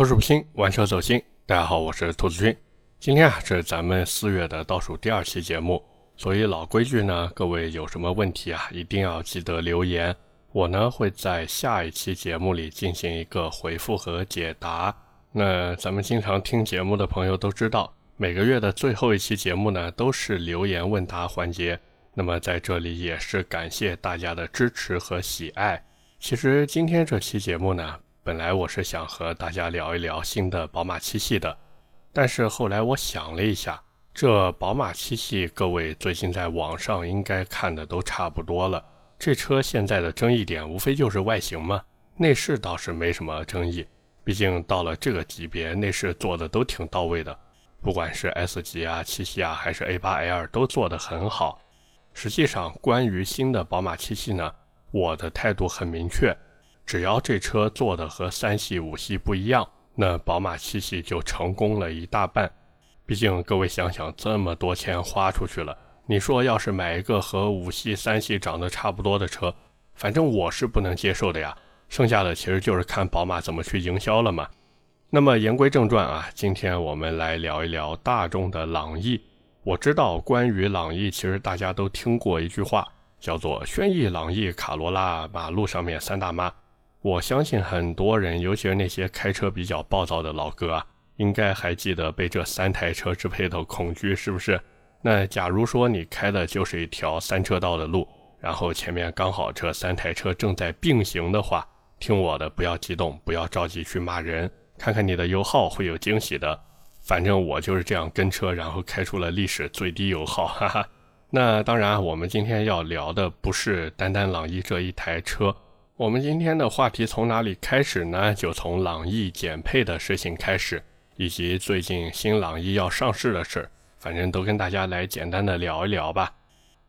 口齿不清，玩车走心。大家好，我是兔子君。今天啊，是咱们四月的倒数第二期节目，所以老规矩呢，各位有什么问题啊，一定要记得留言，我呢会在下一期节目里进行一个回复和解答。那咱们经常听节目的朋友都知道，每个月的最后一期节目呢，都是留言问答环节。那么在这里也是感谢大家的支持和喜爱。其实今天这期节目呢，本来我是想和大家聊一聊新的宝马七系的，但是后来我想了一下，这宝马七系各位最近在网上应该看的都差不多了。这车现在的争议点无非就是外形嘛，内饰倒是没什么争议，毕竟到了这个级别，内饰做的都挺到位的，不管是 S 级啊、七系啊，还是 A8L 都做得很好。实际上，关于新的宝马七系呢，我的态度很明确，只要这车做的和三系、五系不一样，那宝马七系就成功了一大半。毕竟各位想想，这么多钱花出去了，你说要是买一个和五系、三系长得差不多的车，反正我是不能接受的呀。剩下的其实就是看宝马怎么去营销了嘛。那么言归正传啊，今天我们来聊一聊大众的朗逸。我知道关于朗逸，其实大家都听过一句话，叫做“轩逸、朗逸、卡罗拉，马路上面三大妈”。我相信很多人，尤其是那些开车比较暴躁的老哥啊，应该还记得被这三台车支配的恐惧，是不是？那假如说你开的就是一条三车道的路，然后前面刚好这三台车正在并行的话，听我的，不要激动，不要着急去骂人，看看你的油耗会有惊喜的。反正我就是这样跟车，然后开出了历史最低油耗，哈哈。那当然，我们今天要聊的不是单单朗逸这一台车，我们今天的话题从哪里开始呢？就从朗逸减配的事情开始，以及最近新朗逸要上市的事，反正都跟大家来简单的聊一聊吧。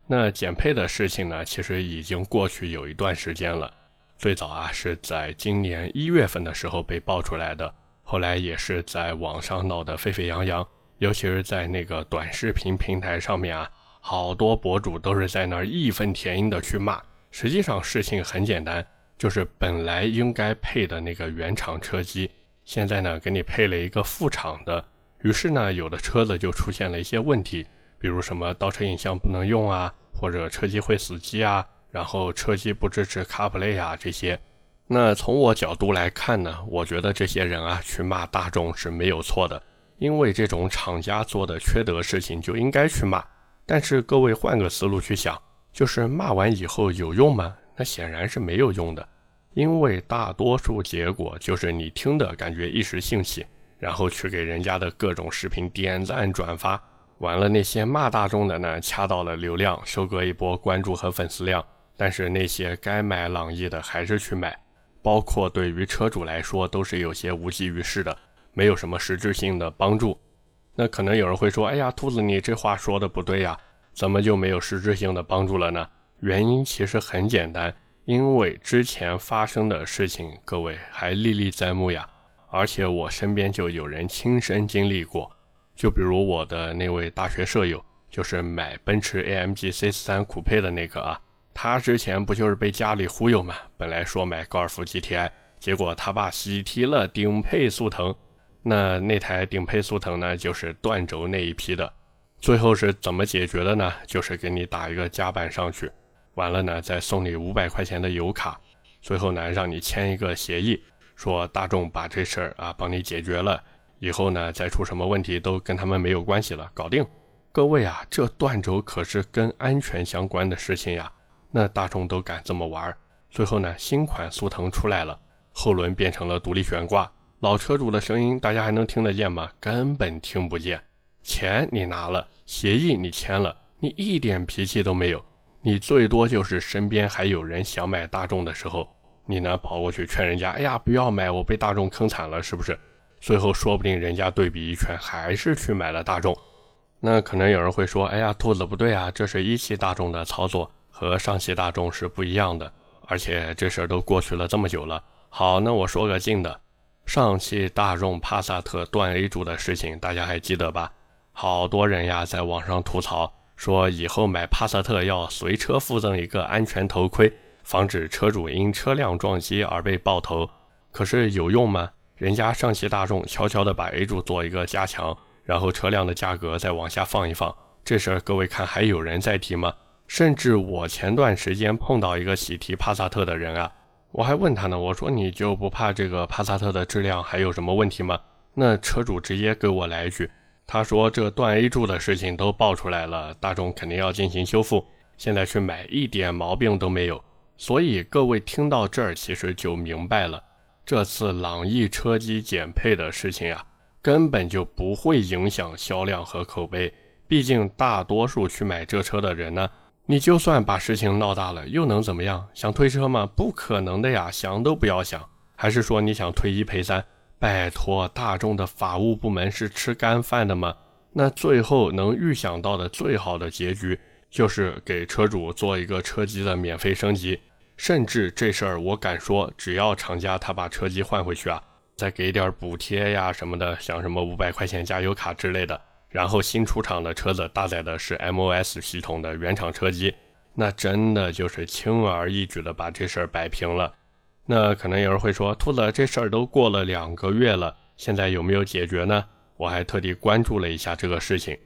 那减配的事情呢，其实已经过去有一段时间了，最早啊是在今年一月份的时候被爆出来的。后来也是在网上闹得沸沸扬扬，尤其是在那个短视频平台上面啊，好多博主都是在那儿义愤填膺的去骂。实际上事情很简单，就是本来应该配的那个原厂车机，现在呢给你配了一个副厂的，于是呢有的车子就出现了一些问题，比如什么倒车影像不能用啊，或者车机会死机啊，然后车机不支持 CarPlay 啊这些。那从我角度来看呢，我觉得这些人啊去骂大众是没有错的，因为这种厂家做的缺德事情就应该去骂。但是各位换个思路去想，就是骂完以后有用吗？那显然是没有用的，因为大多数结果就是你听的感觉一时兴起，然后去给人家的各种视频点赞转发，完了那些骂大众的呢掐到了流量，收割一波关注和粉丝量，但是那些该买朗逸的还是去买。包括对于车主来说都是有些无济于事的，没有什么实质性的帮助。那可能有人会说：“哎呀，兔子，你这话说的不对呀，怎么就没有实质性的帮助了呢？”原因其实很简单，因为之前发生的事情各位还历历在目呀，而且我身边就有人亲身经历过。就比如我的那位大学舍友，就是买奔驰 AMG C3 酷配的那个啊。他之前不就是被家里忽悠嘛？本来说买高尔夫 GTI，结果他爸喜提了顶配速腾。那那台顶配速腾呢，就是断轴那一批的。最后是怎么解决的呢？就是给你打一个夹板上去，完了呢再送你五百块钱的油卡，最后呢让你签一个协议，说大众把这事儿啊帮你解决了，以后呢再出什么问题都跟他们没有关系了，搞定。各位啊，这断轴可是跟安全相关的事情呀。那大众都敢这么玩最后呢，新款速腾出来了，后轮变成了独立悬挂，老车主的声音大家还能听得见吗？根本听不见。钱你拿了，协议你签了，你一点脾气都没有，你最多就是身边还有人想买大众的时候，你呢跑过去劝人家，哎呀不要买，我被大众坑惨了，是不是？最后说不定人家对比一圈，还是去买了大众。那可能有人会说，哎呀，兔子不对啊，这是一汽大众的操作。和上汽大众是不一样的，而且这事儿都过去了这么久了。好，那我说个近的，上汽大众帕萨特断 A 柱的事情，大家还记得吧？好多人呀在网上吐槽，说以后买帕萨特要随车附赠一个安全头盔，防止车主因车辆撞击而被爆头。可是有用吗？人家上汽大众悄悄的把 A 柱做一个加强，然后车辆的价格再往下放一放，这事儿各位看还有人在提吗？甚至我前段时间碰到一个喜提帕萨特的人啊，我还问他呢，我说你就不怕这个帕萨特的质量还有什么问题吗？那车主直接给我来一句，他说这断 A 柱的事情都爆出来了，大众肯定要进行修复，现在去买一点毛病都没有。所以各位听到这儿，其实就明白了，这次朗逸车机减配的事情呀，根本就不会影响销量和口碑。毕竟大多数去买这车的人呢。你就算把事情闹大了，又能怎么样？想退车吗？不可能的呀，想都不要想。还是说你想退一赔三？拜托，大众的法务部门是吃干饭的吗？那最后能预想到的最好的结局，就是给车主做一个车机的免费升级，甚至这事儿我敢说，只要厂家他把车机换回去啊，再给点补贴呀什么的，像什么五百块钱加油卡之类的。然后新出厂的车子搭载的是 MOS 系统的原厂车机，那真的就是轻而易举的把这事儿摆平了。那可能有人会说，兔子这事儿都过了两个月了，现在有没有解决呢？我还特地关注了一下这个事情，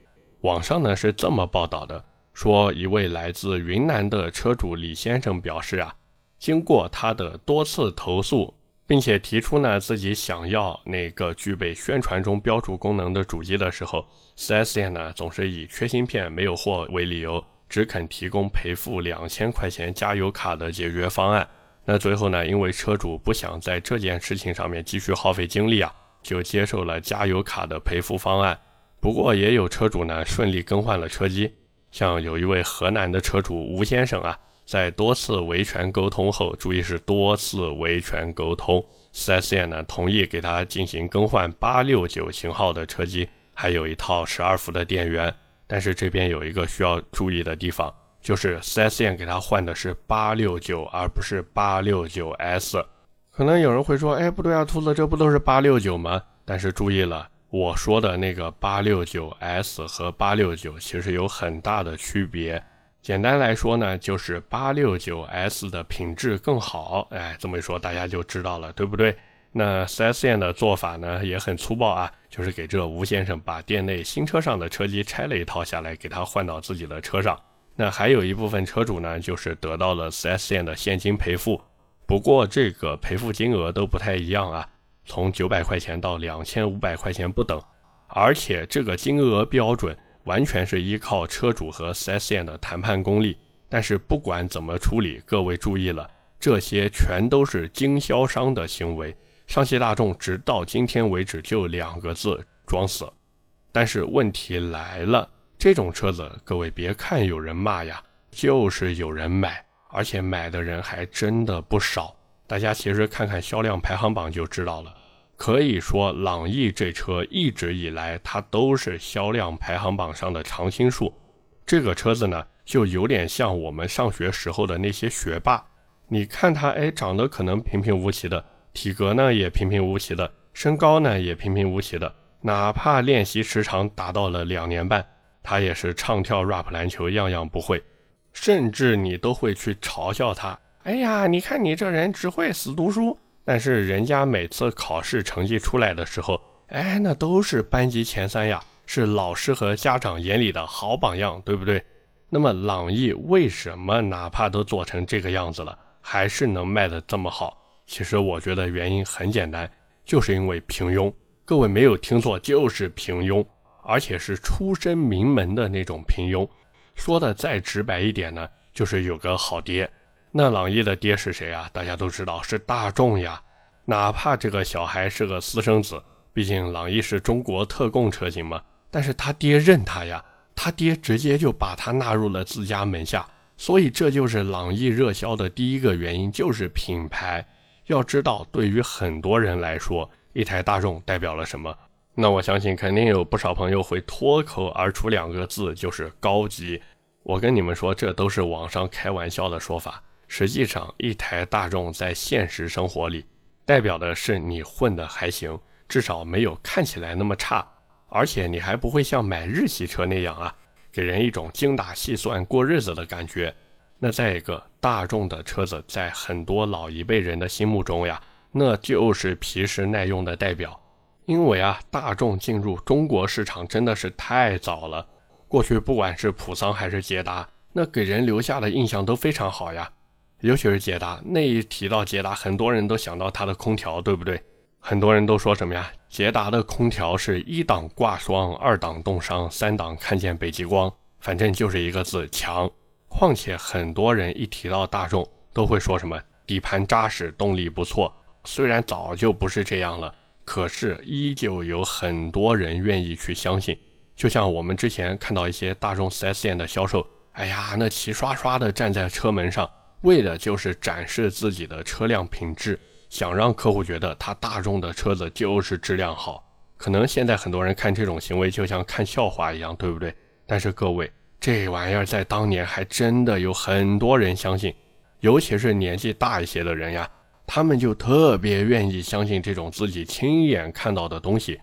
网上呢是这么报道的，说一位来自云南的车主李先生表示啊，经过他的多次投诉。并且提出呢，自己想要那个具备宣传中标注功能的主机的时候，4S 店呢总是以缺芯片没有货为理由，只肯提供赔付两千块钱加油卡的解决方案。那最后呢，因为车主不想在这件事情上面继续耗费精力啊，就接受了加油卡的赔付方案。不过也有车主呢顺利更换了车机，像有一位河南的车主吴先生啊。在多次维权沟通后，注意是多次维权沟通，4S 店呢同意给他进行更换869型号的车机，还有一套十二伏的电源。但是这边有一个需要注意的地方，就是 4S 店给他换的是869，而不是 869S。可能有人会说，哎，不对啊，兔子，这不都是869吗？但是注意了，我说的那个 869S 和869其实有很大的区别。简单来说呢，就是八六九 S 的品质更好，哎，这么一说大家就知道了，对不对？那 4S 店的做法呢也很粗暴啊，就是给这吴先生把店内新车上的车机拆了一套下来，给他换到自己的车上。那还有一部分车主呢，就是得到了 4S 店的现金赔付，不过这个赔付金额都不太一样啊，从九百块钱到两千五百块钱不等，而且这个金额标准。完全是依靠车主和 4S 店的谈判功力，但是不管怎么处理，各位注意了，这些全都是经销商的行为。上汽大众直到今天为止就两个字：装死。但是问题来了，这种车子，各位别看有人骂呀，就是有人买，而且买的人还真的不少。大家其实看看销量排行榜就知道了。可以说，朗逸这车一直以来它都是销量排行榜上的常青树。这个车子呢，就有点像我们上学时候的那些学霸。你看他，哎，长得可能平平无奇的，体格呢也平平无奇的，身高呢也平平无奇的。哪怕练习时长达到了两年半，他也是唱跳 rap 篮球样样不会，甚至你都会去嘲笑他。哎呀，你看你这人只会死读书。但是人家每次考试成绩出来的时候，哎，那都是班级前三呀，是老师和家长眼里的好榜样，对不对？那么朗逸为什么哪怕都做成这个样子了，还是能卖得这么好？其实我觉得原因很简单，就是因为平庸。各位没有听错，就是平庸，而且是出身名门的那种平庸。说的再直白一点呢，就是有个好爹。那朗逸的爹是谁啊？大家都知道是大众呀。哪怕这个小孩是个私生子，毕竟朗逸是中国特供车型嘛。但是他爹认他呀，他爹直接就把他纳入了自家门下。所以这就是朗逸热销的第一个原因，就是品牌。要知道，对于很多人来说，一台大众代表了什么？那我相信肯定有不少朋友会脱口而出两个字，就是高级。我跟你们说，这都是网上开玩笑的说法。实际上，一台大众在现实生活里，代表的是你混得还行，至少没有看起来那么差，而且你还不会像买日系车那样啊，给人一种精打细算过日子的感觉。那再一个，大众的车子在很多老一辈人的心目中呀，那就是皮实耐用的代表。因为啊，大众进入中国市场真的是太早了。过去不管是普桑还是捷达，那给人留下的印象都非常好呀。尤其是捷达，那一提到捷达，很多人都想到它的空调，对不对？很多人都说什么呀？捷达的空调是一档挂霜，二档冻伤，三档看见北极光，反正就是一个字强。况且很多人一提到大众，都会说什么底盘扎实，动力不错。虽然早就不是这样了，可是依旧有很多人愿意去相信。就像我们之前看到一些大众 4S 店的销售，哎呀，那齐刷刷的站在车门上。为的就是展示自己的车辆品质，想让客户觉得他大众的车子就是质量好。可能现在很多人看这种行为就像看笑话一样，对不对？但是各位，这玩意儿在当年还真的有很多人相信，尤其是年纪大一些的人呀，他们就特别愿意相信这种自己亲眼看到的东西，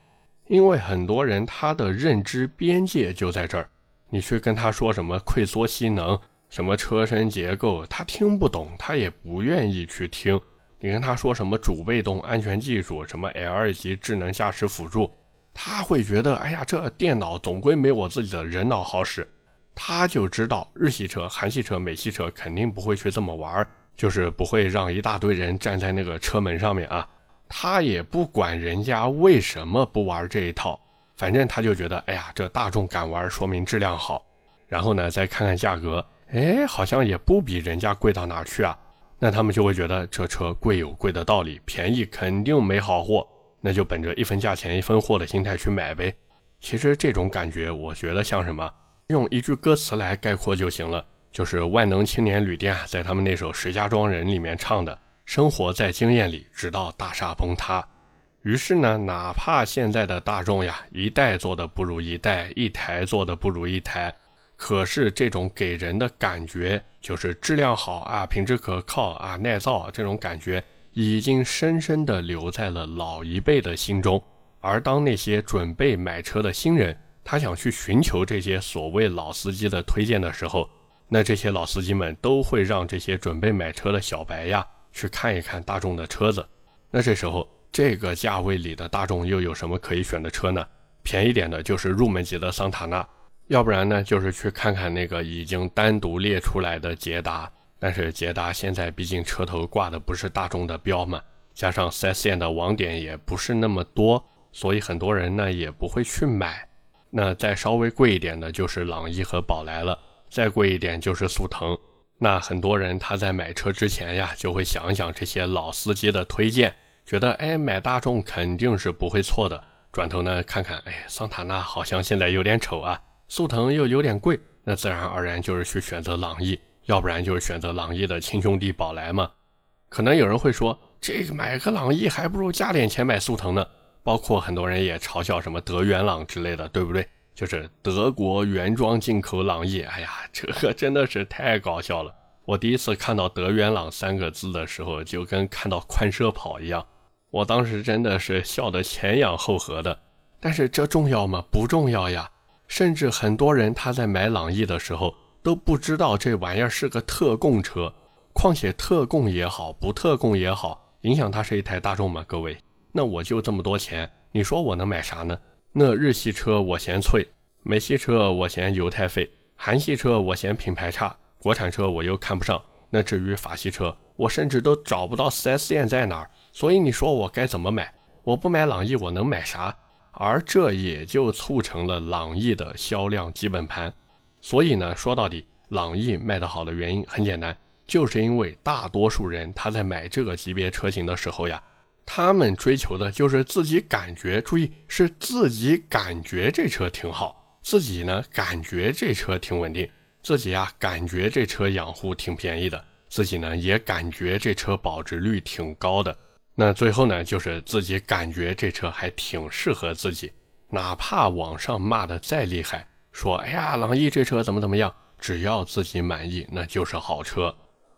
因为很多人他的认知边界就在这儿，你去跟他说什么溃缩吸能。什么车身结构，他听不懂，他也不愿意去听。你跟他说什么主被动安全技术，什么 L 级智能驾驶辅助，他会觉得，哎呀，这电脑总归没我自己的人脑好使。他就知道日系车、韩系车、美系车肯定不会去这么玩儿，就是不会让一大堆人站在那个车门上面啊。他也不管人家为什么不玩这一套，反正他就觉得，哎呀，这大众敢玩，说明质量好。然后呢，再看看价格。哎，好像也不比人家贵到哪去啊，那他们就会觉得这车贵有贵的道理，便宜肯定没好货，那就本着一分价钱一分货的心态去买呗。其实这种感觉，我觉得像什么，用一句歌词来概括就行了，就是万能青年旅店啊在他们那首《石家庄人》里面唱的：“生活在经验里，直到大厦崩塌。”于是呢，哪怕现在的大众呀，一代做的不如一代，一台做的不如一台。可是这种给人的感觉就是质量好啊，品质可靠啊，耐造这种感觉已经深深地留在了老一辈的心中。而当那些准备买车的新人，他想去寻求这些所谓老司机的推荐的时候，那这些老司机们都会让这些准备买车的小白呀去看一看大众的车子。那这时候这个价位里的大众又有什么可以选的车呢？便宜点的就是入门级的桑塔纳。要不然呢，就是去看看那个已经单独列出来的捷达，但是捷达现在毕竟车头挂的不是大众的标嘛，加上 4S 店的网点也不是那么多，所以很多人呢也不会去买。那再稍微贵一点的就是朗逸和宝来了，再贵一点就是速腾。那很多人他在买车之前呀，就会想想这些老司机的推荐，觉得哎买大众肯定是不会错的。转头呢看看，哎桑塔纳好像现在有点丑啊。速腾又有点贵，那自然而然就是去选择朗逸，要不然就是选择朗逸的亲兄弟宝来嘛。可能有人会说，这个买个朗逸还不如加点钱买速腾呢。包括很多人也嘲笑什么德元朗之类的，对不对？就是德国原装进口朗逸。哎呀，这个真的是太搞笑了。我第一次看到德元朗三个字的时候，就跟看到宽奢跑一样，我当时真的是笑得前仰后合的。但是这重要吗？不重要呀。甚至很多人他在买朗逸的时候都不知道这玩意儿是个特供车，况且特供也好，不特供也好，影响它是一台大众吗？各位，那我就这么多钱，你说我能买啥呢？那日系车我嫌脆，美系车我嫌油太费，韩系车我嫌品牌差，国产车我又看不上。那至于法系车，我甚至都找不到 4S 店在哪儿。所以你说我该怎么买？我不买朗逸，我能买啥？而这也就促成了朗逸的销量基本盘。所以呢，说到底，朗逸卖得好的原因很简单，就是因为大多数人他在买这个级别车型的时候呀，他们追求的就是自己感觉，注意是自己感觉这车挺好，自己呢感觉这车挺稳定，自己啊感觉这车养护挺便宜的，自己呢也感觉这车保值率挺高的。那最后呢，就是自己感觉这车还挺适合自己，哪怕网上骂的再厉害，说哎呀，朗逸这车怎么怎么样，只要自己满意，那就是好车。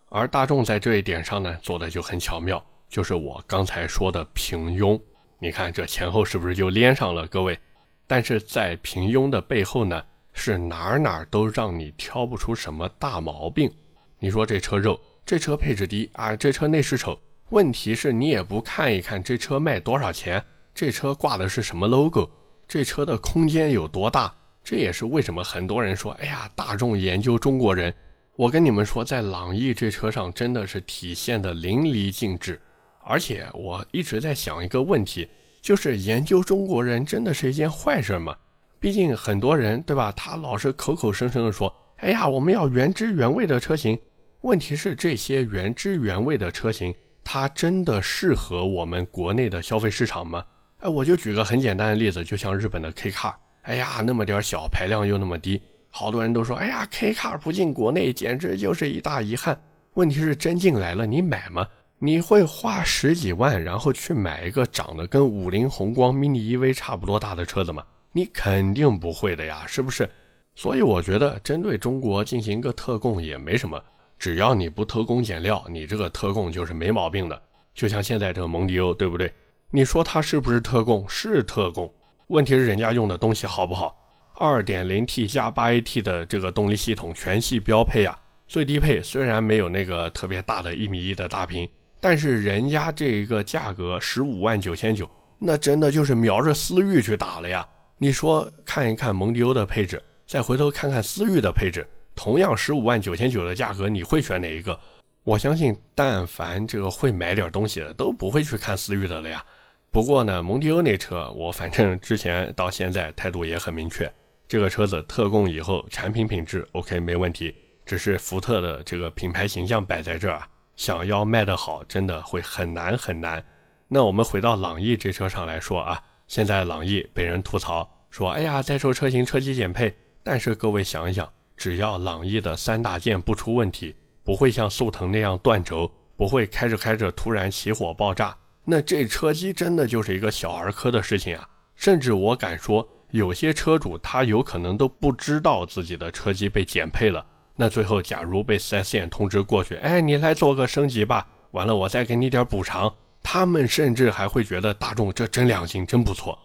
而大众在这一点上呢，做的就很巧妙，就是我刚才说的平庸。你看这前后是不是就连上了，各位？但是在平庸的背后呢，是哪哪都让你挑不出什么大毛病。你说这车肉，这车配置低啊，这车内饰丑。问题是你也不看一看这车卖多少钱，这车挂的是什么 logo，这车的空间有多大？这也是为什么很多人说，哎呀，大众研究中国人。我跟你们说，在朗逸这车上真的是体现的淋漓尽致。而且我一直在想一个问题，就是研究中国人真的是一件坏事吗？毕竟很多人对吧，他老是口口声声的说，哎呀，我们要原汁原味的车型。问题是这些原汁原味的车型，它真的适合我们国内的消费市场吗？哎，我就举个很简单的例子，就像日本的 K Car，哎呀，那么点小排量又那么低，好多人都说，哎呀，K Car 不进国内简直就是一大遗憾。问题是真进来了，你买吗？你会花十几万然后去买一个长得跟五菱宏光 mini EV 差不多大的车子吗？你肯定不会的呀，是不是？所以我觉得针对中国进行一个特供也没什么。只要你不偷工减料，你这个特供就是没毛病的。就像现在这个蒙迪欧，对不对？你说它是不是特供？是特供。问题是人家用的东西好不好？2.0T 加 8AT 的这个动力系统全系标配啊，最低配虽然没有那个特别大的一米一的大屏，但是人家这一个价格十五万九千九，那真的就是瞄着思域去打了呀。你说看一看蒙迪欧的配置，再回头看看思域的配置。同样十五万九千九的价格，你会选哪一个？我相信，但凡这个会买点东西的，都不会去看思域的了呀。不过呢，蒙迪欧那车，我反正之前到现在态度也很明确，这个车子特供以后，产品品质 OK 没问题，只是福特的这个品牌形象摆在这儿啊，想要卖得好，真的会很难很难。那我们回到朗逸这车上来说啊，现在朗逸被人吐槽说，哎呀，在售车型车机减配，但是各位想一想。只要朗逸的三大件不出问题，不会像速腾那样断轴，不会开着开着突然起火爆炸，那这车机真的就是一个小儿科的事情啊！甚至我敢说，有些车主他有可能都不知道自己的车机被减配了。那最后假如被 4S 店通知过去，哎，你来做个升级吧，完了我再给你点补偿，他们甚至还会觉得大众这真良心，真不错。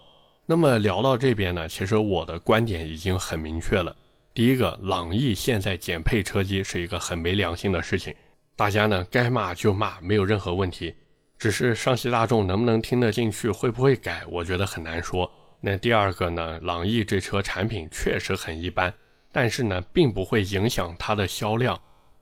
那么聊到这边呢，其实我的观点已经很明确了。第一个，朗逸现在减配车机是一个很没良心的事情，大家呢该骂就骂，没有任何问题。只是上汽大众能不能听得进去，会不会改，我觉得很难说。那第二个呢，朗逸这车产品确实很一般，但是呢，并不会影响它的销量，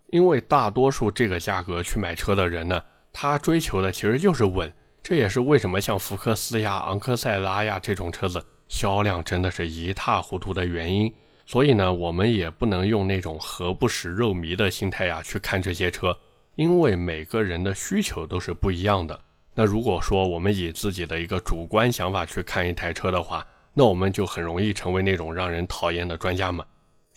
因为大多数这个价格去买车的人呢，他追求的其实就是稳。这也是为什么像福克斯呀、昂克赛拉呀这种车子销量真的是一塌糊涂的原因。所以呢，我们也不能用那种何不食肉糜的心态呀去看这些车，因为每个人的需求都是不一样的。那如果说我们以自己的一个主观想法去看一台车的话，那我们就很容易成为那种让人讨厌的专家嘛。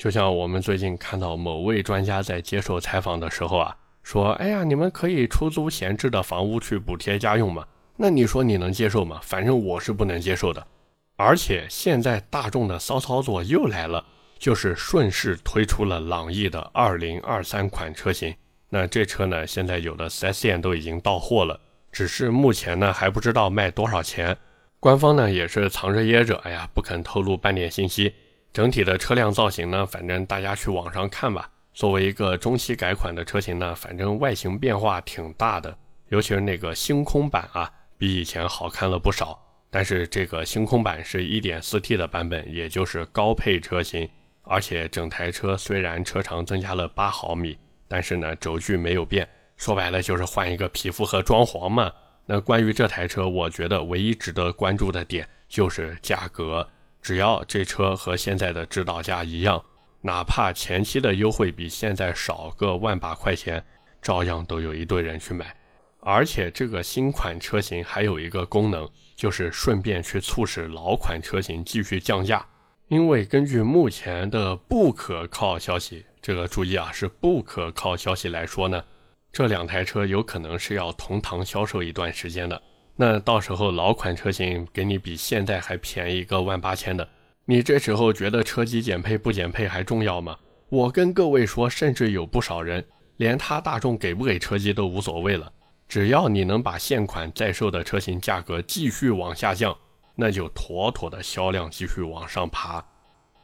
就像我们最近看到某位专家在接受采访的时候啊，说：“哎呀，你们可以出租闲置的房屋去补贴家用嘛？”那你说你能接受吗？反正我是不能接受的。而且现在大众的骚操作又来了。就是顺势推出了朗逸的二零二三款车型，那这车呢，现在有的 4S 店都已经到货了，只是目前呢还不知道卖多少钱，官方呢也是藏着掖着，哎呀不肯透露半点信息。整体的车辆造型呢，反正大家去网上看吧。作为一个中期改款的车型呢，反正外形变化挺大的，尤其是那个星空版啊，比以前好看了不少。但是这个星空版是一点四 T 的版本，也就是高配车型。而且整台车虽然车长增加了八毫米，但是呢轴距没有变，说白了就是换一个皮肤和装潢嘛。那关于这台车，我觉得唯一值得关注的点就是价格，只要这车和现在的指导价一样，哪怕前期的优惠比现在少个万把块钱，照样都有一堆人去买。而且这个新款车型还有一个功能，就是顺便去促使老款车型继续降价。因为根据目前的不可靠消息，这个注意啊，是不可靠消息来说呢，这两台车有可能是要同堂销售一段时间的。那到时候老款车型给你比现在还便宜个万八千的，你这时候觉得车机减配不减配还重要吗？我跟各位说，甚至有不少人连他大众给不给车机都无所谓了，只要你能把现款在售的车型价格继续往下降。那就妥妥的销量继续往上爬。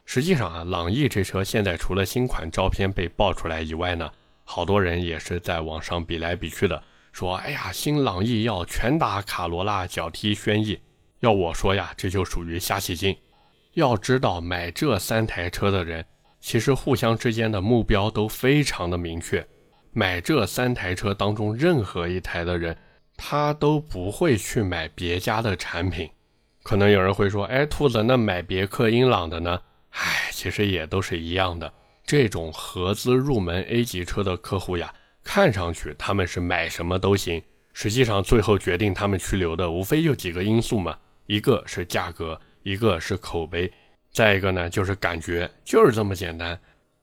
实际上啊，朗逸这车现在除了新款照片被爆出来以外呢，好多人也是在网上比来比去的，说：“哎呀，新朗逸要拳打卡罗拉，脚踢轩逸。”要我说呀，这就属于瞎起劲。要知道，买这三台车的人，其实互相之间的目标都非常的明确。买这三台车当中任何一台的人，他都不会去买别家的产品。可能有人会说：“哎，兔子，那买别克英朗的呢？”唉，其实也都是一样的。这种合资入门 A 级车的客户呀，看上去他们是买什么都行，实际上最后决定他们去留的，无非就几个因素嘛，一个是价格，一个是口碑，再一个呢就是感觉，就是这么简单。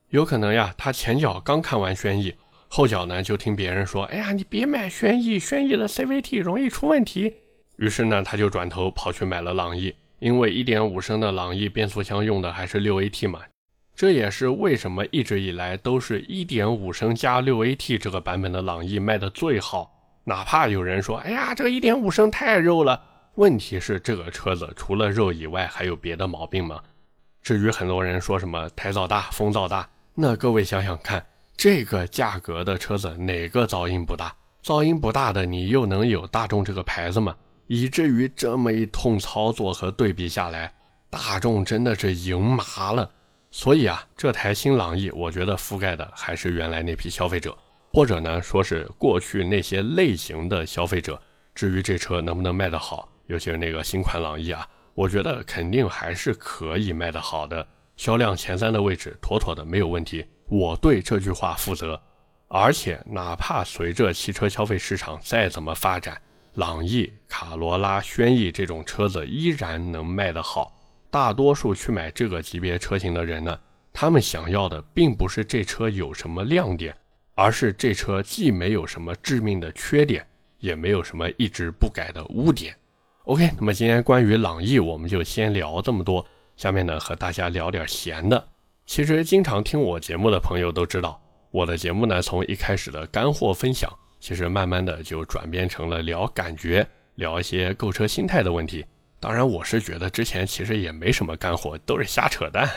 有可能呀，他前脚刚看完轩逸，后脚呢就听别人说：“哎呀，你别买轩逸，轩逸的 CVT 容易出问题。”于是呢，他就转头跑去买了朗逸，因为1.5升的朗逸变速箱用的还是 6AT 嘛，这也是为什么一直以来都是一点五升加 6AT 这个版本的朗逸卖的最好。哪怕有人说，哎呀，这个1.5升太肉了，问题是这个车子除了肉以外还有别的毛病吗？至于很多人说什么胎噪大、风噪大，那各位想想看，这个价格的车子哪个噪音不大？噪音不大的你又能有大众这个牌子吗？以至于这么一通操作和对比下来，大众真的是赢麻了。所以啊，这台新朗逸，我觉得覆盖的还是原来那批消费者，或者呢，说是过去那些类型的消费者。至于这车能不能卖得好，尤其是那个新款朗逸啊，我觉得肯定还是可以卖得好的，销量前三的位置妥妥的没有问题。我对这句话负责。而且，哪怕随着汽车消费市场再怎么发展，朗逸、卡罗拉、轩逸这种车子依然能卖得好。大多数去买这个级别车型的人呢，他们想要的并不是这车有什么亮点，而是这车既没有什么致命的缺点，也没有什么一直不改的污点。OK，那么今天关于朗逸，我们就先聊这么多。下面呢，和大家聊点闲的。其实经常听我节目的朋友都知道，我的节目呢，从一开始的干货分享。其实慢慢的就转变成了聊感觉，聊一些购车心态的问题。当然，我是觉得之前其实也没什么干货，都是瞎扯淡。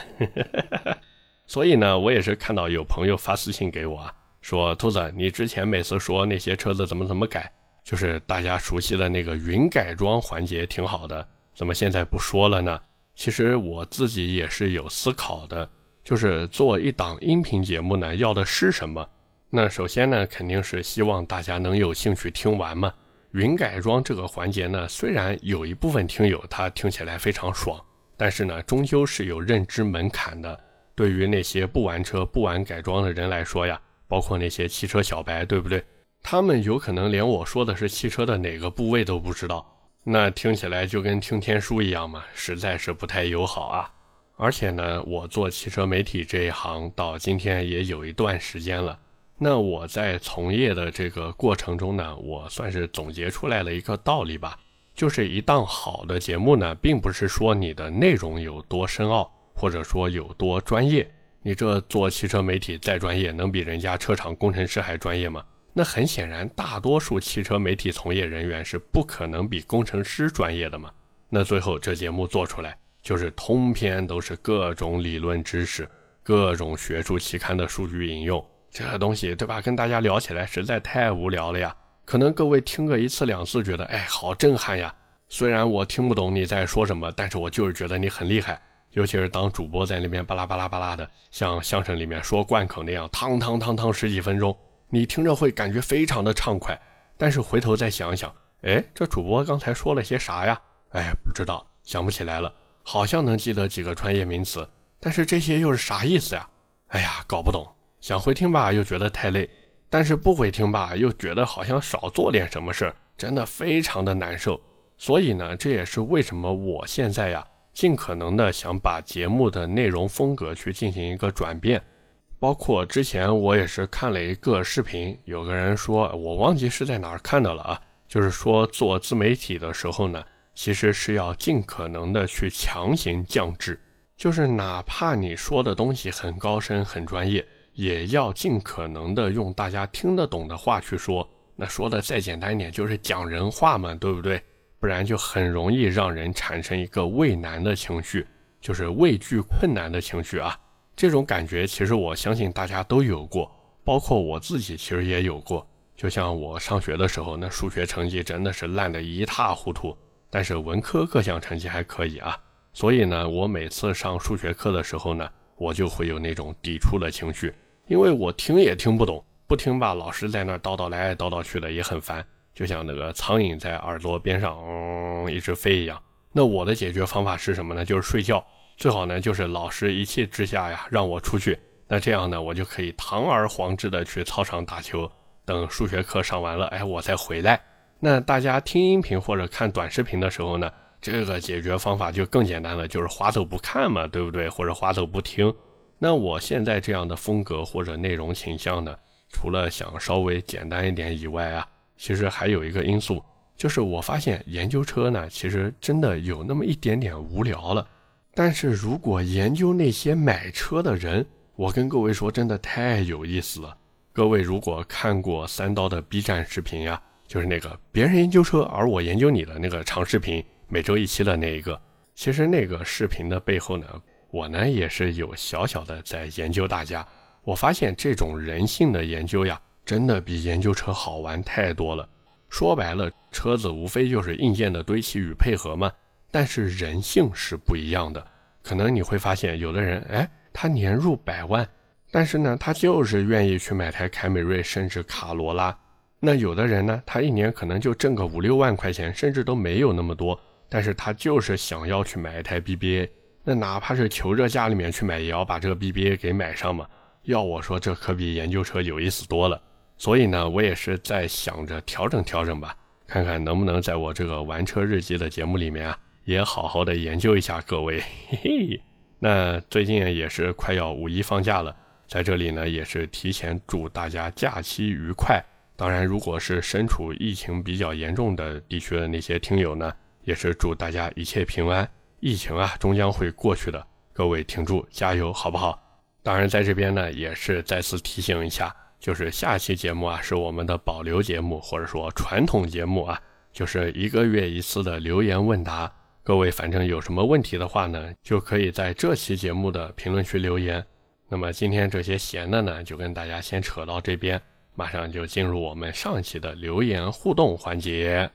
所以呢，我也是看到有朋友发私信给我，啊说兔子，你之前每次说那些车子怎么怎么改，就是大家熟悉的那个云改装环节挺好的，怎么现在不说了呢？其实我自己也是有思考的，就是做一档音频节目呢，要的是什么？那首先呢，肯定是希望大家能有兴趣听完嘛。云改装这个环节呢，虽然有一部分听友他听起来非常爽，但是呢，终究是有认知门槛的。对于那些不玩车、不玩改装的人来说呀，包括那些汽车小白，对不对？他们有可能连我说的是汽车的哪个部位都不知道，那听起来就跟听天书一样嘛，实在是不太友好啊。而且呢，我做汽车媒体这一行到今天也有一段时间了。那我在从业的这个过程中呢，我算是总结出来了一个道理吧，就是一档好的节目呢，并不是说你的内容有多深奥，或者说有多专业。你这做汽车媒体再专业，能比人家车厂工程师还专业吗？那很显然，大多数汽车媒体从业人员是不可能比工程师专业的嘛。那最后这节目做出来，就是通篇都是各种理论知识、各种学术期刊的数据引用。这东西对吧？跟大家聊起来实在太无聊了呀。可能各位听个一次两次，觉得哎，好震撼呀。虽然我听不懂你在说什么，但是我就是觉得你很厉害。尤其是当主播在那边巴拉巴拉巴拉的，像相声里面说贯口那样，汤汤汤汤十几分钟，你听着会感觉非常的畅快。但是回头再想想，哎，这主播刚才说了些啥呀？哎，不知道，想不起来了。好像能记得几个专业名词，但是这些又是啥意思呀？哎呀，搞不懂。想回听吧，又觉得太累；但是不回听吧，又觉得好像少做点什么事儿，真的非常的难受。所以呢，这也是为什么我现在呀，尽可能的想把节目的内容风格去进行一个转变。包括之前我也是看了一个视频，有个人说，我忘记是在哪儿看到了啊，就是说做自媒体的时候呢，其实是要尽可能的去强行降智，就是哪怕你说的东西很高深、很专业。也要尽可能的用大家听得懂的话去说，那说的再简单一点，就是讲人话嘛，对不对？不然就很容易让人产生一个畏难的情绪，就是畏惧困难的情绪啊。这种感觉其实我相信大家都有过，包括我自己其实也有过。就像我上学的时候，那数学成绩真的是烂得一塌糊涂，但是文科各项成绩还可以啊。所以呢，我每次上数学课的时候呢，我就会有那种抵触的情绪，因为我听也听不懂，不听吧，老师在那叨叨来叨叨去的也很烦，就像那个苍蝇在耳朵边上嗯一直飞一样。那我的解决方法是什么呢？就是睡觉，最好呢就是老师一气之下呀让我出去，那这样呢我就可以堂而皇之的去操场打球，等数学课上完了，哎我再回来。那大家听音频或者看短视频的时候呢？这个解决方法就更简单了，就是划走不看嘛，对不对？或者划走不听。那我现在这样的风格或者内容倾向呢，除了想稍微简单一点以外啊，其实还有一个因素，就是我发现研究车呢，其实真的有那么一点点无聊了。但是如果研究那些买车的人，我跟各位说，真的太有意思了。各位如果看过三刀的 B 站视频呀，就是那个别人研究车，而我研究你的那个长视频。每周一期的那一个，其实那个视频的背后呢，我呢也是有小小的在研究大家。我发现这种人性的研究呀，真的比研究车好玩太多了。说白了，车子无非就是硬件的堆砌与配合嘛，但是人性是不一样的。可能你会发现，有的人哎，他年入百万，但是呢，他就是愿意去买台凯美瑞，甚至卡罗拉。那有的人呢，他一年可能就挣个五六万块钱，甚至都没有那么多。但是他就是想要去买一台 BBA，那哪怕是求着家里面去买，也要把这个 BBA 给买上嘛。要我说，这可比研究车有意思多了。所以呢，我也是在想着调整调整吧，看看能不能在我这个玩车日记的节目里面啊，也好好的研究一下各位。嘿嘿。那最近也是快要五一放假了，在这里呢，也是提前祝大家假期愉快。当然，如果是身处疫情比较严重的地区的那些听友呢。也是祝大家一切平安，疫情啊终将会过去的，各位挺住，加油，好不好？当然，在这边呢，也是再次提醒一下，就是下期节目啊是我们的保留节目，或者说传统节目啊，就是一个月一次的留言问答。各位反正有什么问题的话呢，就可以在这期节目的评论区留言。那么今天这些闲的呢，就跟大家先扯到这边，马上就进入我们上期的留言互动环节。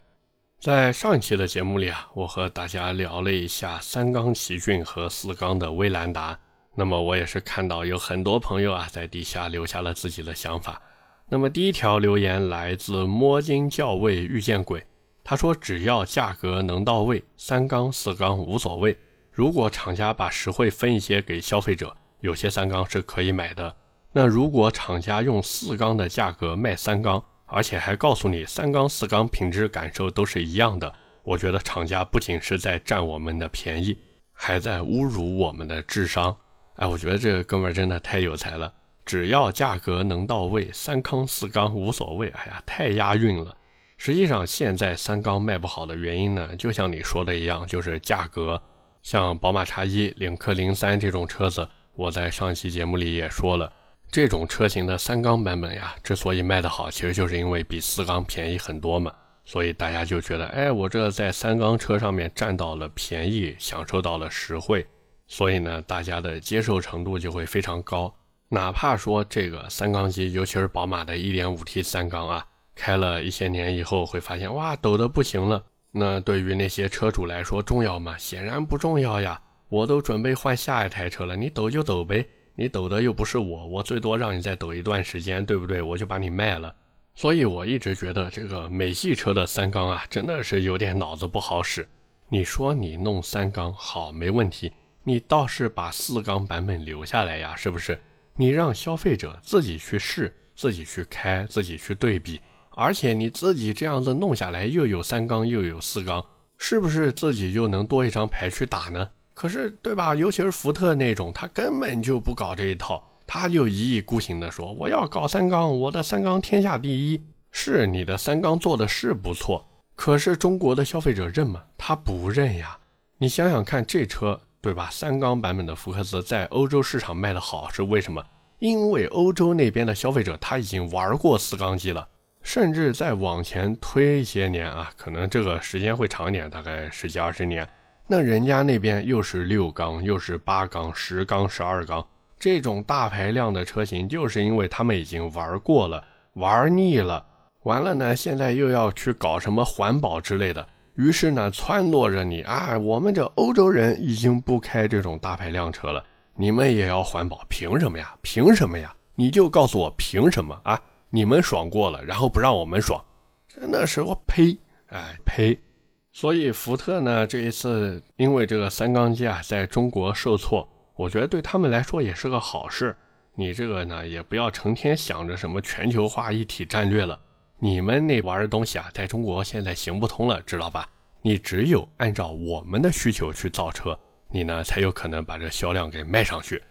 在上一期的节目里啊，我和大家聊了一下三缸奇骏和四缸的威兰达。那么我也是看到有很多朋友啊在底下留下了自己的想法。那么第一条留言来自摸金校尉遇见鬼，他说只要价格能到位，三缸四缸无所谓。如果厂家把实惠分一些给消费者，有些三缸是可以买的。那如果厂家用四缸的价格卖三缸，而且还告诉你三缸四缸品质感受都是一样的，我觉得厂家不仅是在占我们的便宜，还在侮辱我们的智商。哎，我觉得这个哥们儿真的太有才了，只要价格能到位，三缸四缸无所谓。哎呀，太押韵了。实际上现在三缸卖不好的原因呢，就像你说的一样，就是价格。像宝马叉一、领克零三这种车子，我在上期节目里也说了。这种车型的三缸版本呀，之所以卖得好，其实就是因为比四缸便宜很多嘛，所以大家就觉得，哎，我这在三缸车上面占到了便宜，享受到了实惠，所以呢，大家的接受程度就会非常高。哪怕说这个三缸机，尤其是宝马的 1.5T 三缸啊，开了一些年以后，会发现哇，抖得不行了。那对于那些车主来说，重要吗？显然不重要呀，我都准备换下一台车了，你抖就抖呗。你抖的又不是我，我最多让你再抖一段时间，对不对？我就把你卖了。所以我一直觉得这个美系车的三缸啊，真的是有点脑子不好使。你说你弄三缸好没问题，你倒是把四缸版本留下来呀，是不是？你让消费者自己去试，自己去开，自己去对比，而且你自己这样子弄下来，又有三缸又有四缸，是不是自己就能多一张牌去打呢？可是，对吧？尤其是福特那种，他根本就不搞这一套，他就一意孤行的说：“我要搞三缸，我的三缸天下第一。”是你的三缸做的是不错，可是中国的消费者认吗？他不认呀。你想想看，这车对吧？三缸版本的福克斯在欧洲市场卖的好是为什么？因为欧洲那边的消费者他已经玩过四缸机了，甚至再往前推一些年啊，可能这个时间会长一点，大概十几二十年。那人家那边又是六缸，又是八缸、十缸、十二缸这种大排量的车型，就是因为他们已经玩过了，玩腻了。完了呢，现在又要去搞什么环保之类的，于是呢，撺掇着你啊，我们这欧洲人已经不开这种大排量车了，你们也要环保，凭什么呀？凭什么呀？你就告诉我凭什么啊？你们爽过了，然后不让我们爽，真的是我呸！哎呸！所以福特呢，这一次因为这个三缸机啊，在中国受挫，我觉得对他们来说也是个好事。你这个呢，也不要成天想着什么全球化一体战略了。你们那玩的东西啊，在中国现在行不通了，知道吧？你只有按照我们的需求去造车，你呢才有可能把这销量给卖上去。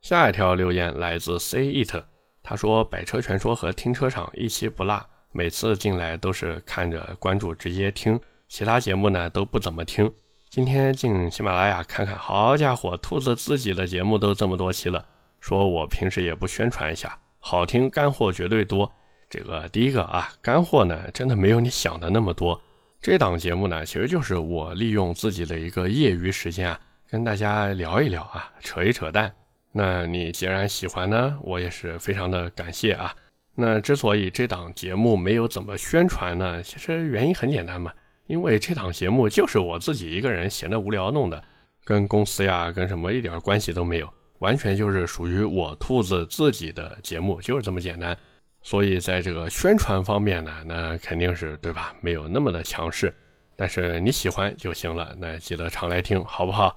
下一条留言来自 C It，他说：“百车全说和停车场一期不落，每次进来都是看着关注直接听，其他节目呢都不怎么听。今天进喜马拉雅看看，好家伙，兔子自己的节目都这么多期了，说我平时也不宣传一下，好听干货绝对多。”这个第一个啊，干货呢，真的没有你想的那么多。这档节目呢，其实就是我利用自己的一个业余时间啊，跟大家聊一聊啊，扯一扯淡。那你既然喜欢呢，我也是非常的感谢啊。那之所以这档节目没有怎么宣传呢，其实原因很简单嘛，因为这档节目就是我自己一个人闲得无聊弄的，跟公司呀，跟什么一点关系都没有，完全就是属于我兔子自己的节目，就是这么简单。所以在这个宣传方面呢，那肯定是对吧？没有那么的强势，但是你喜欢就行了。那记得常来听，好不好？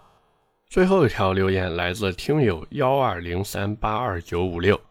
最后一条留言来自听友幺二零三八二九五六，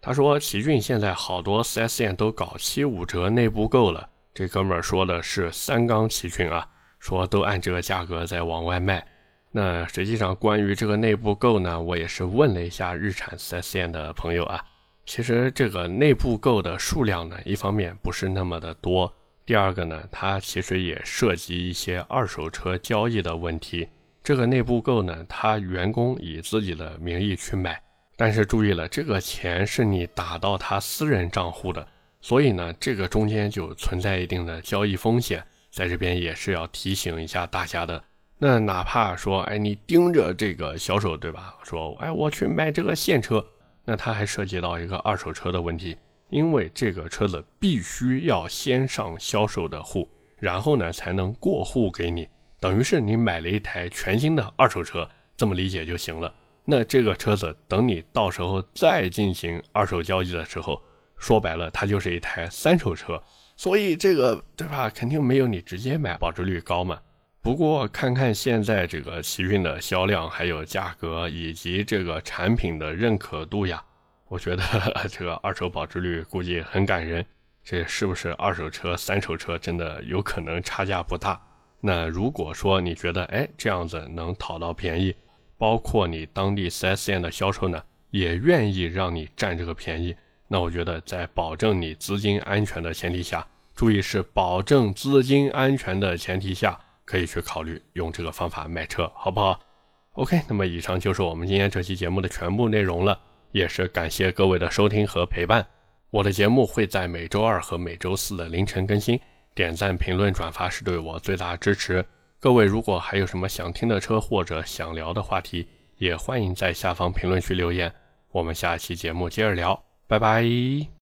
他说奇骏现在好多 4S 店都搞七五折内部购了。这哥们儿说的是三缸奇骏啊，说都按这个价格在往外卖。那实际上关于这个内部购呢，我也是问了一下日产 4S 店的朋友啊。其实这个内部购的数量呢，一方面不是那么的多，第二个呢，它其实也涉及一些二手车交易的问题。这个内部购呢，他员工以自己的名义去买，但是注意了，这个钱是你打到他私人账户的，所以呢，这个中间就存在一定的交易风险，在这边也是要提醒一下大家的。那哪怕说，哎，你盯着这个销售，对吧？说，哎，我去买这个现车。那它还涉及到一个二手车的问题，因为这个车子必须要先上销售的户，然后呢才能过户给你，等于是你买了一台全新的二手车，这么理解就行了。那这个车子等你到时候再进行二手交易的时候，说白了它就是一台三手车，所以这个对吧，肯定没有你直接买保值率高嘛。不过看看现在这个奇骏的销量，还有价格以及这个产品的认可度呀，我觉得 这个二手保值率估计很感人。这是不是二手车、三手车真的有可能差价不大？那如果说你觉得哎这样子能讨到便宜，包括你当地 4S 店的销售呢也愿意让你占这个便宜，那我觉得在保证你资金安全的前提下，注意是保证资金安全的前提下。可以去考虑用这个方法买车，好不好？OK，那么以上就是我们今天这期节目的全部内容了，也是感谢各位的收听和陪伴。我的节目会在每周二和每周四的凌晨更新，点赞、评论、转发是对我最大支持。各位如果还有什么想听的车或者想聊的话题，也欢迎在下方评论区留言。我们下期节目接着聊，拜拜。